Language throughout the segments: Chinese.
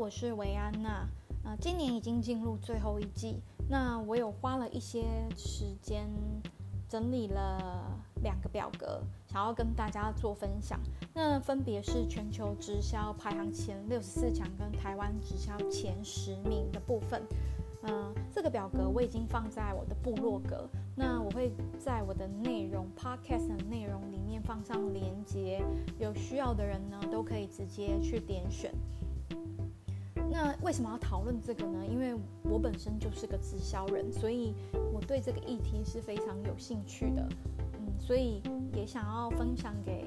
我是维安娜。呃，今年已经进入最后一季，那我有花了一些时间整理了两个表格，想要跟大家做分享。那分别是全球直销排行前六十四强跟台湾直销前十名的部分。嗯，这个表格我已经放在我的部落格，那我会在我的内容 podcast 的内容里面放上连接，有需要的人呢都可以直接去点选。那为什么要讨论这个呢？因为我本身就是个直销人，所以我对这个议题是非常有兴趣的。嗯，所以也想要分享给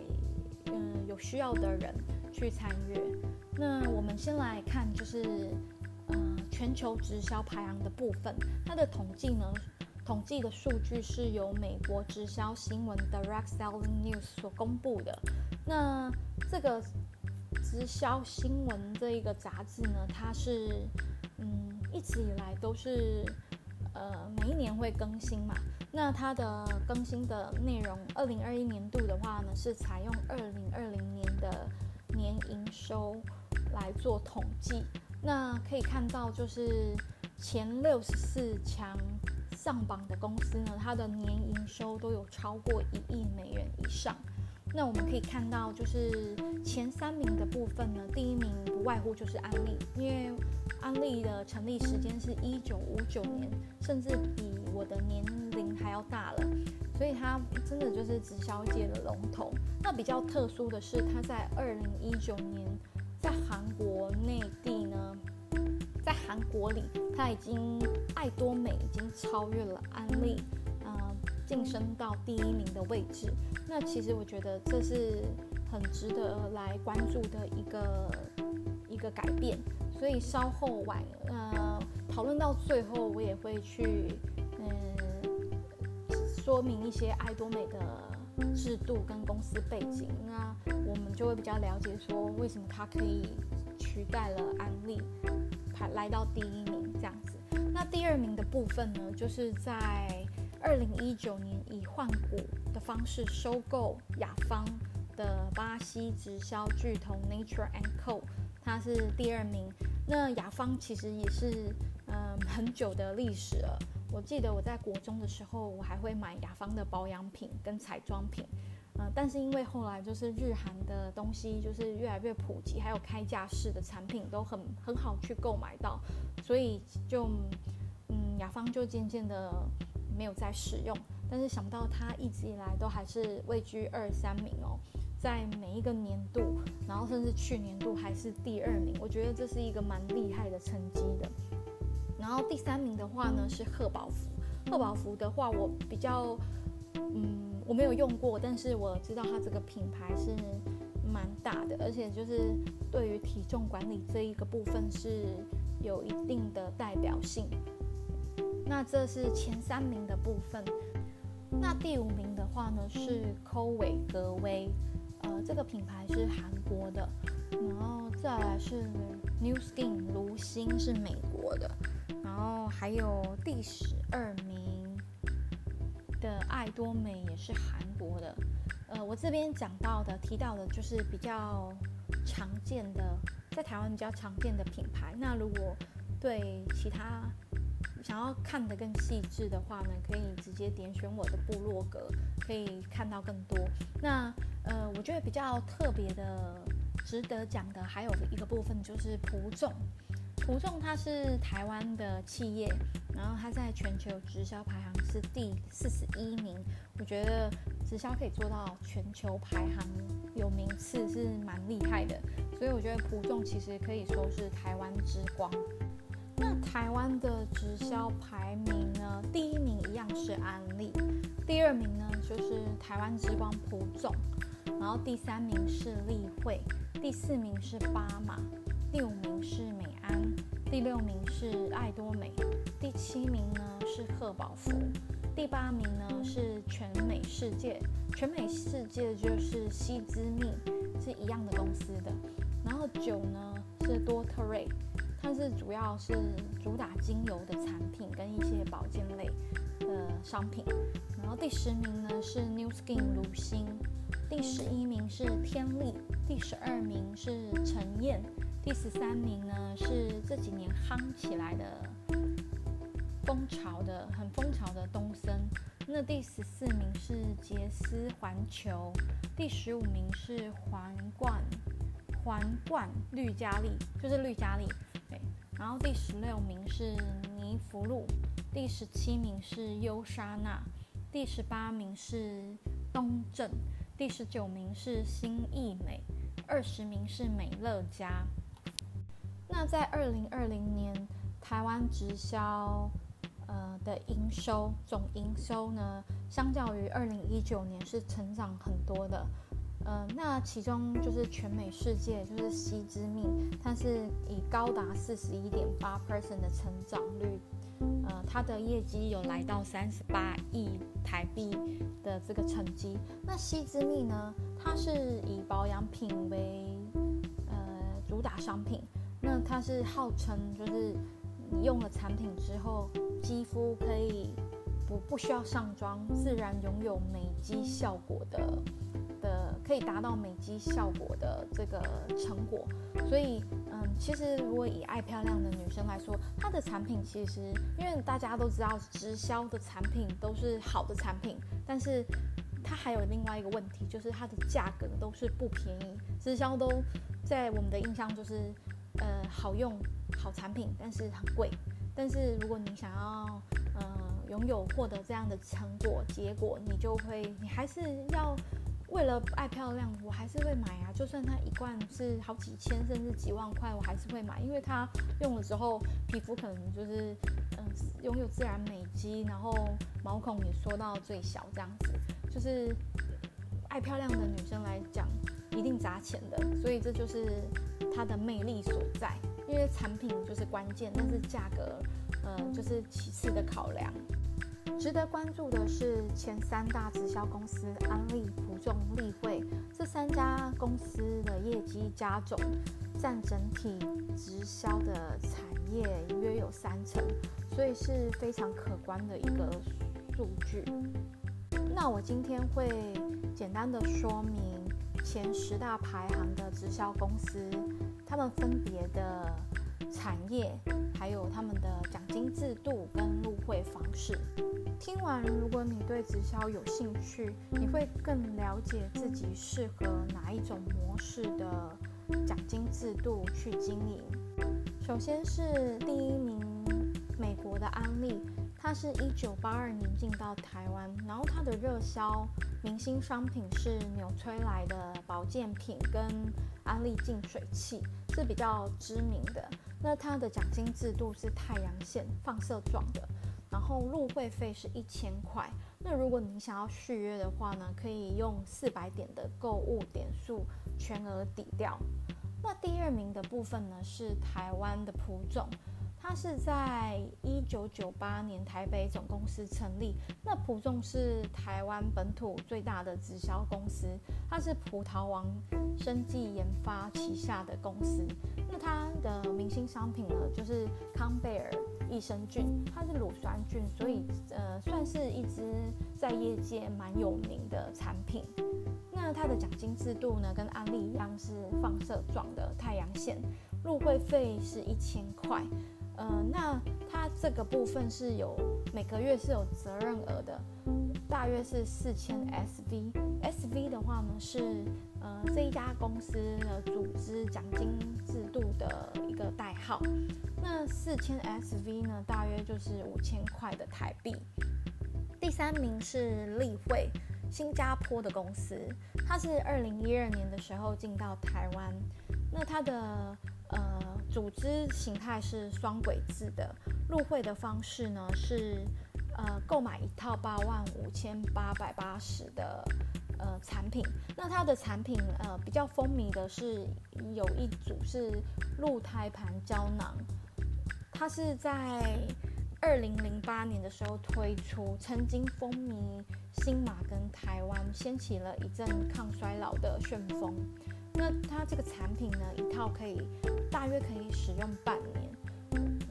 嗯有需要的人去参与。那我们先来看，就是嗯全球直销排行的部分，它的统计呢，统计的数据是由美国直销新闻 Direct Selling News 所公布的。那这个。直销新闻这一个杂志呢，它是嗯一直以来都是呃每一年会更新嘛。那它的更新的内容，二零二一年度的话呢，是采用二零二零年的年营收来做统计。那可以看到，就是前六十四强上榜的公司呢，它的年营收都有超过一亿美元以上。那我们可以看到，就是前三名的部分呢，第一名不外乎就是安利，因为安利的成立时间是一九五九年，甚至比我的年龄还要大了，所以它真的就是直销界的龙头。那比较特殊的是，它在二零一九年在韩国内地呢，在韩国里，它已经爱多美已经超越了安利。晋升到第一名的位置，那其实我觉得这是很值得来关注的一个一个改变。所以稍后晚呃讨论到最后，我也会去嗯说明一些爱多美的制度跟公司背景，那我们就会比较了解说为什么它可以取代了安利排来到第一名这样子。那第二名的部分呢，就是在。二零一九年以换股的方式收购雅芳的巴西直销巨头 Nature and Co，它是第二名。那雅芳其实也是嗯很久的历史了。我记得我在国中的时候，我还会买雅芳的保养品跟彩妆品。嗯，但是因为后来就是日韩的东西就是越来越普及，还有开架式的产品都很很好去购买到，所以就雅芳就渐渐的。没有再使用，但是想不到它一直以来都还是位居二三名哦，在每一个年度，然后甚至去年度还是第二名，我觉得这是一个蛮厉害的成绩的。然后第三名的话呢是贺宝福，贺宝福的话我比较，嗯，我没有用过，但是我知道它这个品牌是蛮大的，而且就是对于体重管理这一个部分是有一定的代表性。那这是前三名的部分，那第五名的话呢是科伟格威，呃，这个品牌是韩国的，然后再来是 New Skin 卢星是美国的，然后还有第十二名的爱多美也是韩国的，呃，我这边讲到的提到的就是比较常见的，在台湾比较常见的品牌，那如果对其他。想要看得更细致的话呢，可以直接点选我的部落格，可以看到更多。那呃，我觉得比较特别的、值得讲的还有一个部分就是普众。普众它是台湾的企业，然后它在全球直销排行是第四十一名。我觉得直销可以做到全球排行有名次是蛮厉害的，所以我觉得普众其实可以说是台湾之光。那台湾的直销排名呢？第一名一样是安利，第二名呢就是台湾之光普总，然后第三名是立会，第四名是巴马，第五名是美安，第六名是爱多美，第七名呢是贺宝福，第八名呢是全美世界，全美世界就是西之蜜是一样的公司的，然后九呢是多特瑞。它是主要是主打精油的产品跟一些保健类的商品，然后第十名呢是 New Skin 乳星，第十一名是天丽，第十二名是陈燕，第十三名呢是这几年夯起来的蜂巢的很蜂巢的东森。那第十四名是杰斯环球，第十五名是皇冠皇冠绿嘉丽，就是绿嘉丽。然后第十六名是尼福路，第十七名是优莎娜，第十八名是东正，第十九名是新艺美，二十名是美乐家。那在二零二零年，台湾直销。呃的营收总营收呢，相较于二零一九年是成长很多的。呃，那其中就是全美世界就是西之蜜，它是以高达四十一点八 percent 的成长率，呃，它的业绩有来到三十八亿台币的这个成绩。那西之蜜呢，它是以保养品为呃主打商品，那它是号称就是你用了产品之后。肌肤可以不不需要上妆，自然拥有美肌效果的的，可以达到美肌效果的这个成果。所以，嗯，其实如果以爱漂亮的女生来说，她的产品其实，因为大家都知道直销的产品都是好的产品，但是它还有另外一个问题，就是它的价格都是不便宜。直销都在我们的印象就是，呃，好用好产品，但是很贵。但是如果你想要，呃，拥有获得这样的成果结果，你就会，你还是要为了爱漂亮，我还是会买啊。就算它一罐是好几千甚至几万块，我还是会买，因为它用了之后，皮肤可能就是，嗯，拥有自然美肌，然后毛孔也缩到最小，这样子，就是爱漂亮的女生来讲，一定砸钱的。所以这就是它的魅力所在。因为产品就是关键，但是价格，呃，就是其次的考量。值得关注的是前三大直销公司安利、普众、立会这三家公司的业绩加总，占整体直销的产业约有三成，所以是非常可观的一个数据。那我今天会简单的说明前十大排行的直销公司。他们分别的产业，还有他们的奖金制度跟入会方式。听完，如果你对直销有兴趣，你会更了解自己适合哪一种模式的奖金制度去经营。首先是第一名，美国的安利，它是一九八二年进到台湾，然后它的热销明星商品是纽崔莱的保健品跟安利净水器。是比较知名的，那它的奖金制度是太阳线放射状的，然后入会费是一千块。那如果你想要续约的话呢，可以用四百点的购物点数全额抵掉。那第二名的部分呢是台湾的普总。它是在一九九八年台北总公司成立。那普众是台湾本土最大的直销公司，它是葡萄王生技研发旗下的公司。那它的明星商品呢，就是康贝尔益生菌，它是乳酸菌，所以呃算是一支在业界蛮有名的产品。那它的奖金制度呢，跟安利一样是放射状的太阳线，入会费是一千块。呃，那它这个部分是有每个月是有责任额的，大约是四千 SV。SV 的话呢是呃这一家公司的组织奖金制度的一个代号。那四千 SV 呢，大约就是五千块的台币。第三名是立汇，新加坡的公司，它是二零一二年的时候进到台湾。那它的呃。组织形态是双轨制的，入会的方式呢是，呃，购买一套八万五千八百八十的呃产品。那它的产品呃比较风靡的是有一组是鹿胎盘胶囊，它是在二零零八年的时候推出，曾经风靡新马跟台湾，掀起了一阵抗衰老的旋风。那它这个产品呢，一套可以大约可以使用半年，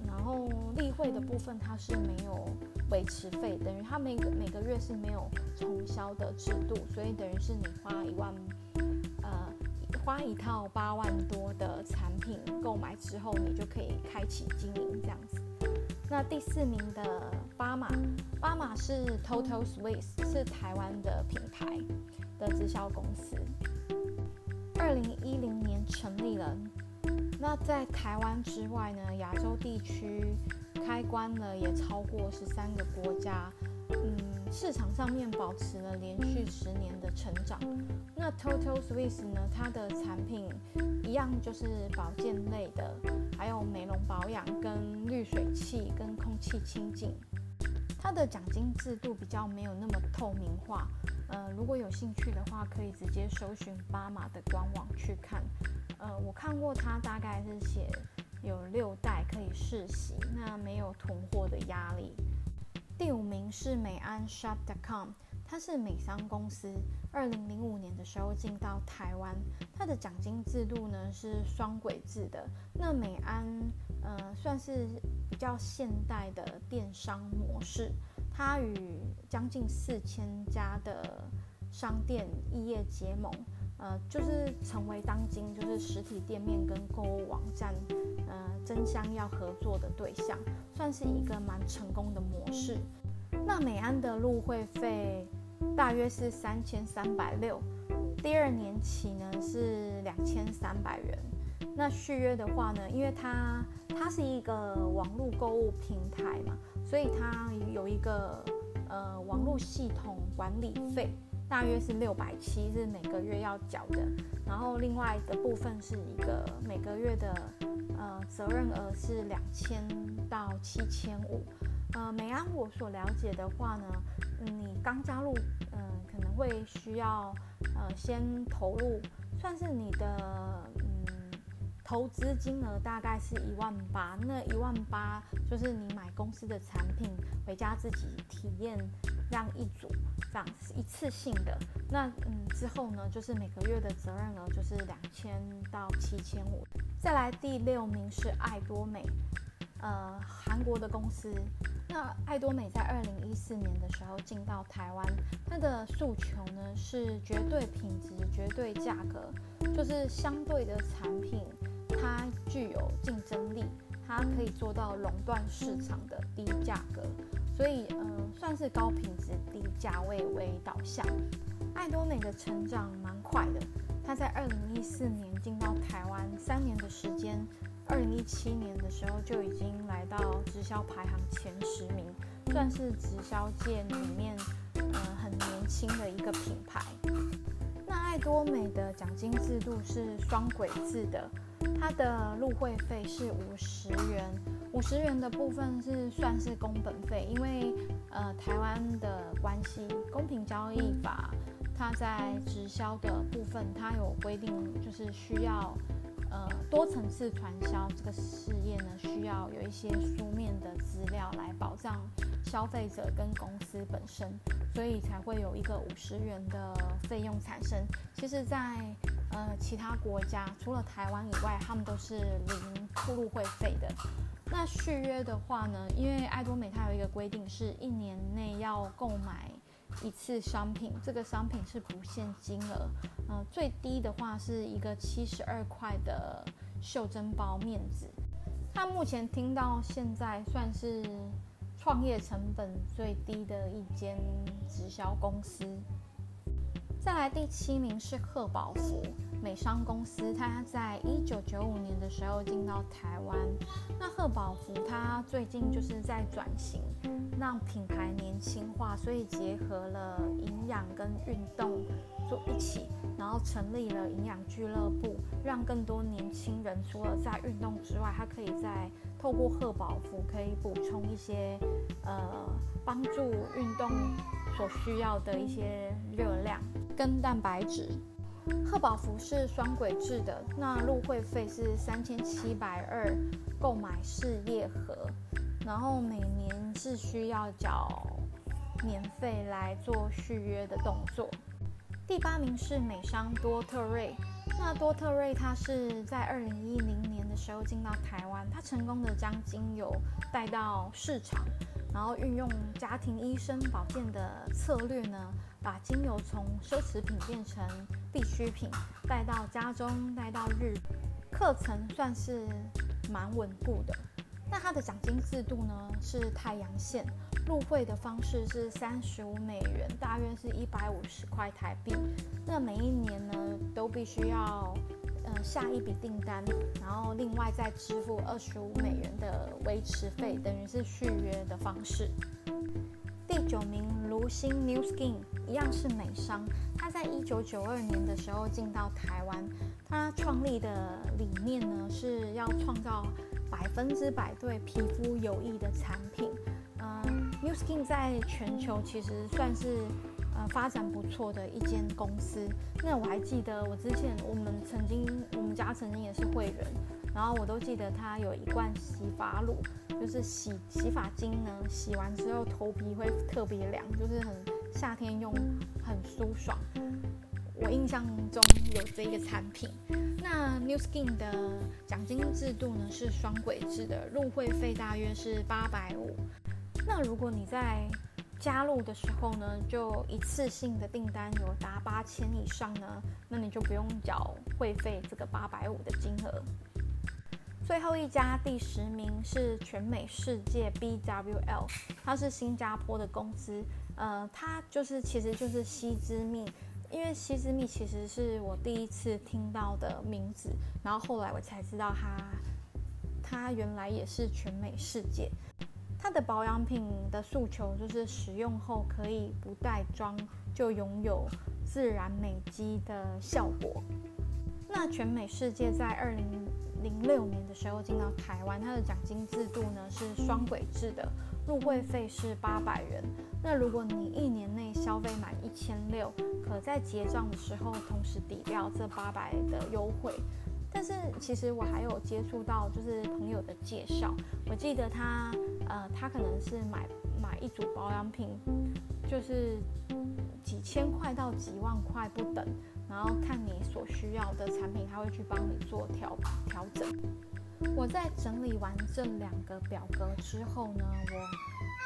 然后例会的部分它是没有维持费，等于它每个每个月是没有重销的制度，所以等于是你花一万呃花一套八万多的产品购买之后，你就可以开启经营这样子。那第四名的巴马，巴马是 Total Swiss，是台湾的品牌的直销公司。二零一零年成立了。那在台湾之外呢，亚洲地区开关了也超过十三个国家。嗯，市场上面保持了连续十年的成长。那 Total Swiss 呢，它的产品一样就是保健类的，还有美容保养、跟滤水器、跟空气清净。它的奖金制度比较没有那么透明化。呃，如果有兴趣的话，可以直接搜寻巴马的官网去看。呃，我看过它，大概是写有六代可以试洗，那没有囤货的压力。第五名是美安 Shop.com，它是美商公司，二零零五年的时候进到台湾，它的奖金制度呢是双轨制的。那美安呃算是比较现代的电商模式，它与将近四千家的商店异业结盟。呃，就是成为当今就是实体店面跟购物网站，呃，争相要合作的对象，算是一个蛮成功的模式。那美安的入会费大约是三千三百六，第二年起呢是两千三百元。那续约的话呢，因为它它是一个网络购物平台嘛，所以它有一个呃网络系统管理费。大约是六百七，是每个月要缴的。然后另外的部分是一个每个月的呃责任额是两千到七千五。呃，美安我所了解的话呢，你刚加入，嗯，可能会需要呃先投入，算是你的嗯投资金额大概是一万八。那一万八就是你买公司的产品回家自己体验。让一组，这样一次性的，那嗯之后呢，就是每个月的责任额就是两千到七千五。再来第六名是爱多美，呃，韩国的公司。那爱多美在二零一四年的时候进到台湾，它的诉求呢是绝对品质、绝对价格，就是相对的产品，它具有竞争力，它可以做到垄断市场的低价格。所以，嗯，算是高品质、低价位为导向。爱多美的成长蛮快的，它在二零一四年进到台湾三年的时间，二零一七年的时候就已经来到直销排行前十名，算是直销界里面，嗯，很年轻的一个品牌。那爱多美的奖金制度是双轨制的，它的入会费是五十元。五十元的部分是算是工本费，因为呃台湾的关系，公平交易法它在直销的部分，它有规定，就是需要呃多层次传销这个事业呢，需要有一些书面的资料来保障消费者跟公司本身，所以才会有一个五十元的费用产生。其实，在呃其他国家，除了台湾以外，他们都是零入会费的。那续约的话呢？因为爱多美它有一个规定，是一年内要购买一次商品，这个商品是不限金额。嗯，最低的话是一个七十二块的袖珍包面子。它目前听到现在算是创业成本最低的一间直销公司。再来第七名是贺宝福美商公司，它在一九九五年的时候进到台湾。那贺宝福它最近就是在转型，让品牌年轻化，所以结合了营养跟运动做一起，然后成立了营养俱乐部，让更多年轻人除了在运动之外，它可以在透过贺宝福可以补充一些呃帮助运动所需要的一些热量。跟蛋白质，贺宝福是双轨制的，那入会费是三千七百二，购买事业盒，然后每年是需要缴年费来做续约的动作。第八名是美商多特瑞，那多特瑞它是在二零一零年的时候进到台湾，它成功的将精油带到市场。然后运用家庭医生保健的策略呢，把精油从奢侈品变成必需品，带到家中，带到日。课程算是蛮稳固的。那它的奖金制度呢是太阳线，入会的方式是三十五美元，大约是一百五十块台币。那每一年呢都必须要下一笔订单，然后另外再支付二十五美元的维持费，等于是续约的方式。第九名，卢星 New Skin 一样是美商，他在一九九二年的时候进到台湾，他创立的理念呢是要创造。百分之百对皮肤有益的产品，嗯，New Skin 在全球其实算是呃发展不错的一间公司。那我还记得我之前我们曾经我们家曾经也是会员，然后我都记得它有一罐洗发乳，就是洗洗发精呢，洗完之后头皮会特别凉，就是很夏天用很舒爽。我印象中有这一个产品。那 New Skin 的奖金制度呢是双轨制的，入会费大约是八百五。那如果你在加入的时候呢，就一次性的订单有达八千以上呢，那你就不用缴会费这个八百五的金额。最后一家第十名是全美世界 BWL，它是新加坡的公司，呃，它就是其实就是西之蜜。因为西之蜜其实是我第一次听到的名字，然后后来我才知道它，它原来也是全美世界。它的保养品的诉求就是使用后可以不带妆就拥有自然美肌的效果。那全美世界在二零零六年的时候进到台湾，它的奖金制度呢是双轨制的，入会费是八百元。那如果你一年内消费满一千六，可在结账的时候同时抵掉这八百的优惠。但是其实我还有接触到就是朋友的介绍，我记得他呃他可能是买买一组保养品，就是几千块到几万块不等，然后看你所需要的产品，他会去帮你做调调整。我在整理完这两个表格之后呢，我。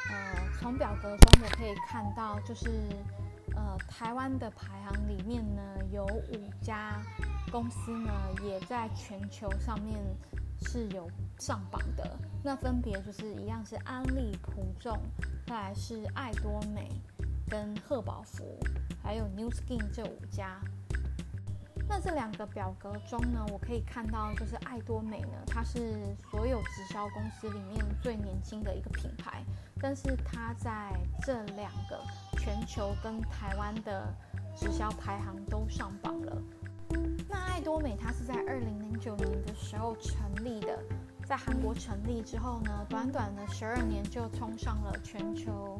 呃，从表格中我可以看到，就是呃，台湾的排行里面呢，有五家公司呢，也在全球上面是有上榜的。那分别就是一样是安利、普众，再来是爱多美跟赫宝福，还有 New Skin 这五家。那这两个表格中呢，我可以看到，就是爱多美呢，它是所有直销公司里面最年轻的一个品牌，但是它在这两个全球跟台湾的直销排行都上榜了。那爱多美它是在二零零九年的时候成立的，在韩国成立之后呢，短短的十二年就冲上了全球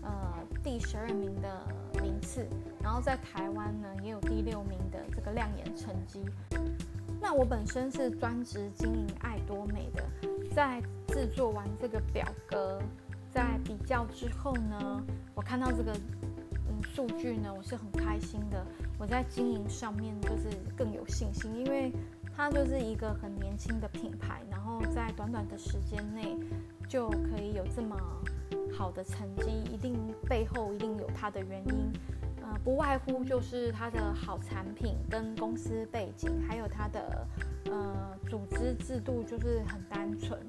呃第十二名的名次。然后在台湾呢，也有第六名的这个亮眼成绩。那我本身是专职经营爱多美的，在制作完这个表格，在比较之后呢，我看到这个嗯数据呢，我是很开心的。我在经营上面就是更有信心，因为它就是一个很年轻的品牌，然后在短短的时间内就可以有这么好的成绩，一定背后一定有它的原因。不外乎就是它的好产品跟公司背景，还有它的呃组织制度就是很单纯。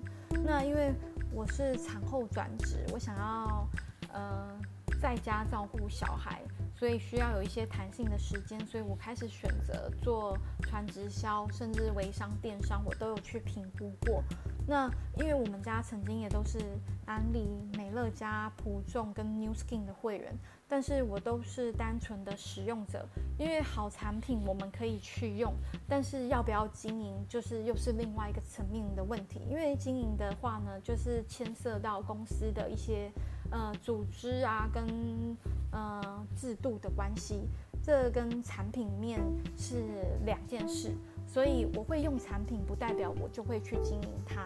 那因为我是产后转职，我想要呃在家照顾小孩，所以需要有一些弹性的时间，所以我开始选择做传直销，甚至微商电商，我都有去评估过。那因为我们家曾经也都是安利、美乐家、普众跟 New Skin 的会员，但是我都是单纯的使用者。因为好产品我们可以去用，但是要不要经营，就是又是另外一个层面的问题。因为经营的话呢，就是牵涉到公司的一些呃组织啊跟呃制度的关系，这跟产品面是两件事。所以我会用产品，不代表我就会去经营它。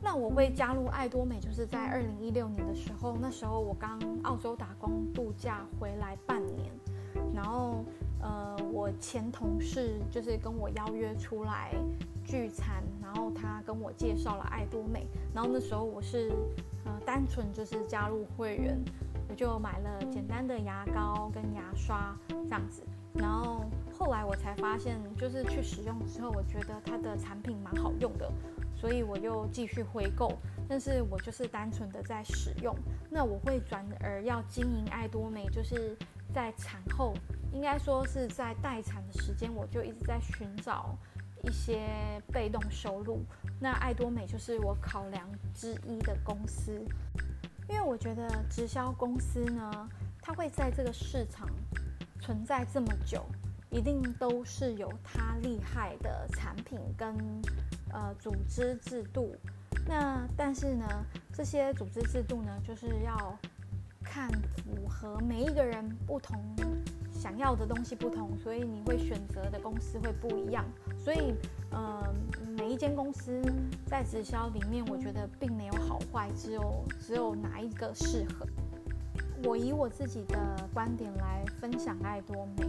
那我会加入爱多美，就是在二零一六年的时候，那时候我刚澳洲打工度假回来半年，然后呃，我前同事就是跟我邀约出来聚餐，然后他跟我介绍了爱多美，然后那时候我是呃，单纯就是加入会员，我就买了简单的牙膏跟牙刷这样子。然后后来我才发现，就是去使用之后，我觉得它的产品蛮好用的，所以我又继续回购。但是我就是单纯的在使用。那我会转而要经营爱多美，就是在产后，应该说是在待产的时间，我就一直在寻找一些被动收入。那爱多美就是我考量之一的公司，因为我觉得直销公司呢，它会在这个市场存在这么久，一定都是有它厉害的产品跟呃组织制度。那但是呢，这些组织制度呢，就是要看符合每一个人不同想要的东西不同，所以你会选择的公司会不一样。所以，呃，每一间公司在直销里面，我觉得并没有好坏，只有只有哪一个适合。我以我自己的观点来分享爱多美，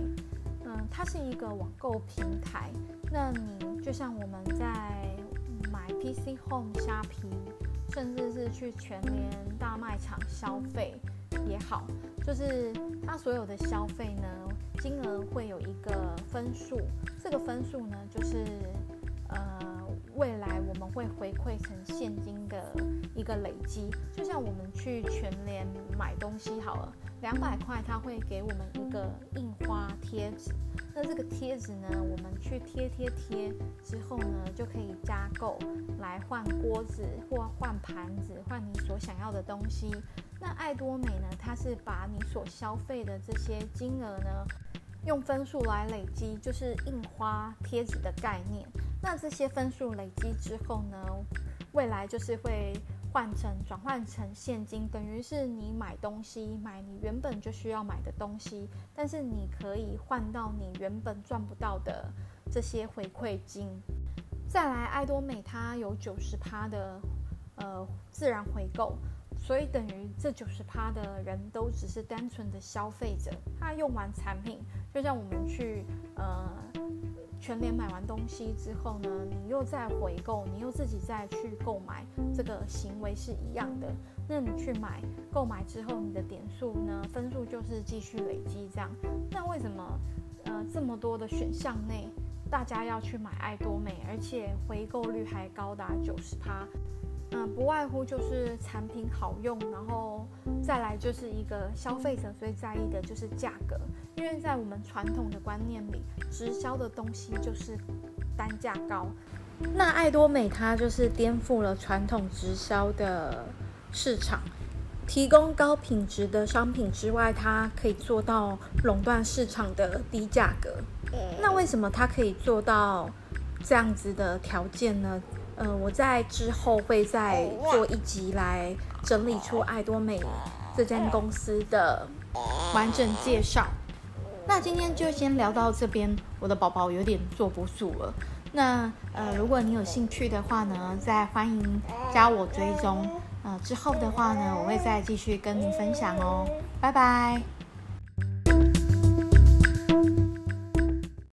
它是一个网购平台。那你就像我们在。买 PC Home 虾皮，甚至是去全联大卖场消费也好，就是它所有的消费呢，金额会有一个分数，这个分数呢，就是呃未来我们会回馈成个累积。就像我们去全联买东西好了，两百块，它会给我们一个印花贴纸。那这个贴纸呢，我们去贴贴贴之后呢，就可以加购来换锅子或换盘子，换你所想要的东西。那爱多美呢，它是把你所消费的这些金额呢，用分数来累积，就是印花贴纸的概念。那这些分数累积之后呢，未来就是会。换成转换成现金，等于是你买东西买你原本就需要买的东西，但是你可以换到你原本赚不到的这些回馈金。再来，爱多美它有九十趴的呃自然回购，所以等于这九十趴的人都只是单纯的消费者，他用完产品，就像我们去呃。全联买完东西之后呢，你又再回购，你又自己再去购买，这个行为是一样的。那你去买购买之后，你的点数呢，分数就是继续累积这样。那为什么呃这么多的选项内，大家要去买爱多美，而且回购率还高达九十趴？嗯，不外乎就是产品好用，然后再来就是一个消费者最在意的就是价格，因为在我们传统的观念里，直销的东西就是单价高。那爱多美它就是颠覆了传统直销的市场，提供高品质的商品之外，它可以做到垄断市场的低价格。那为什么它可以做到这样子的条件呢？呃，我在之后会再做一集来整理出爱多美这间公司的完整介绍。那今天就先聊到这边，我的宝宝有点坐不住了。那呃，如果你有兴趣的话呢，再欢迎加我追踪。呃，之后的话呢，我会再继续跟您分享哦。拜拜。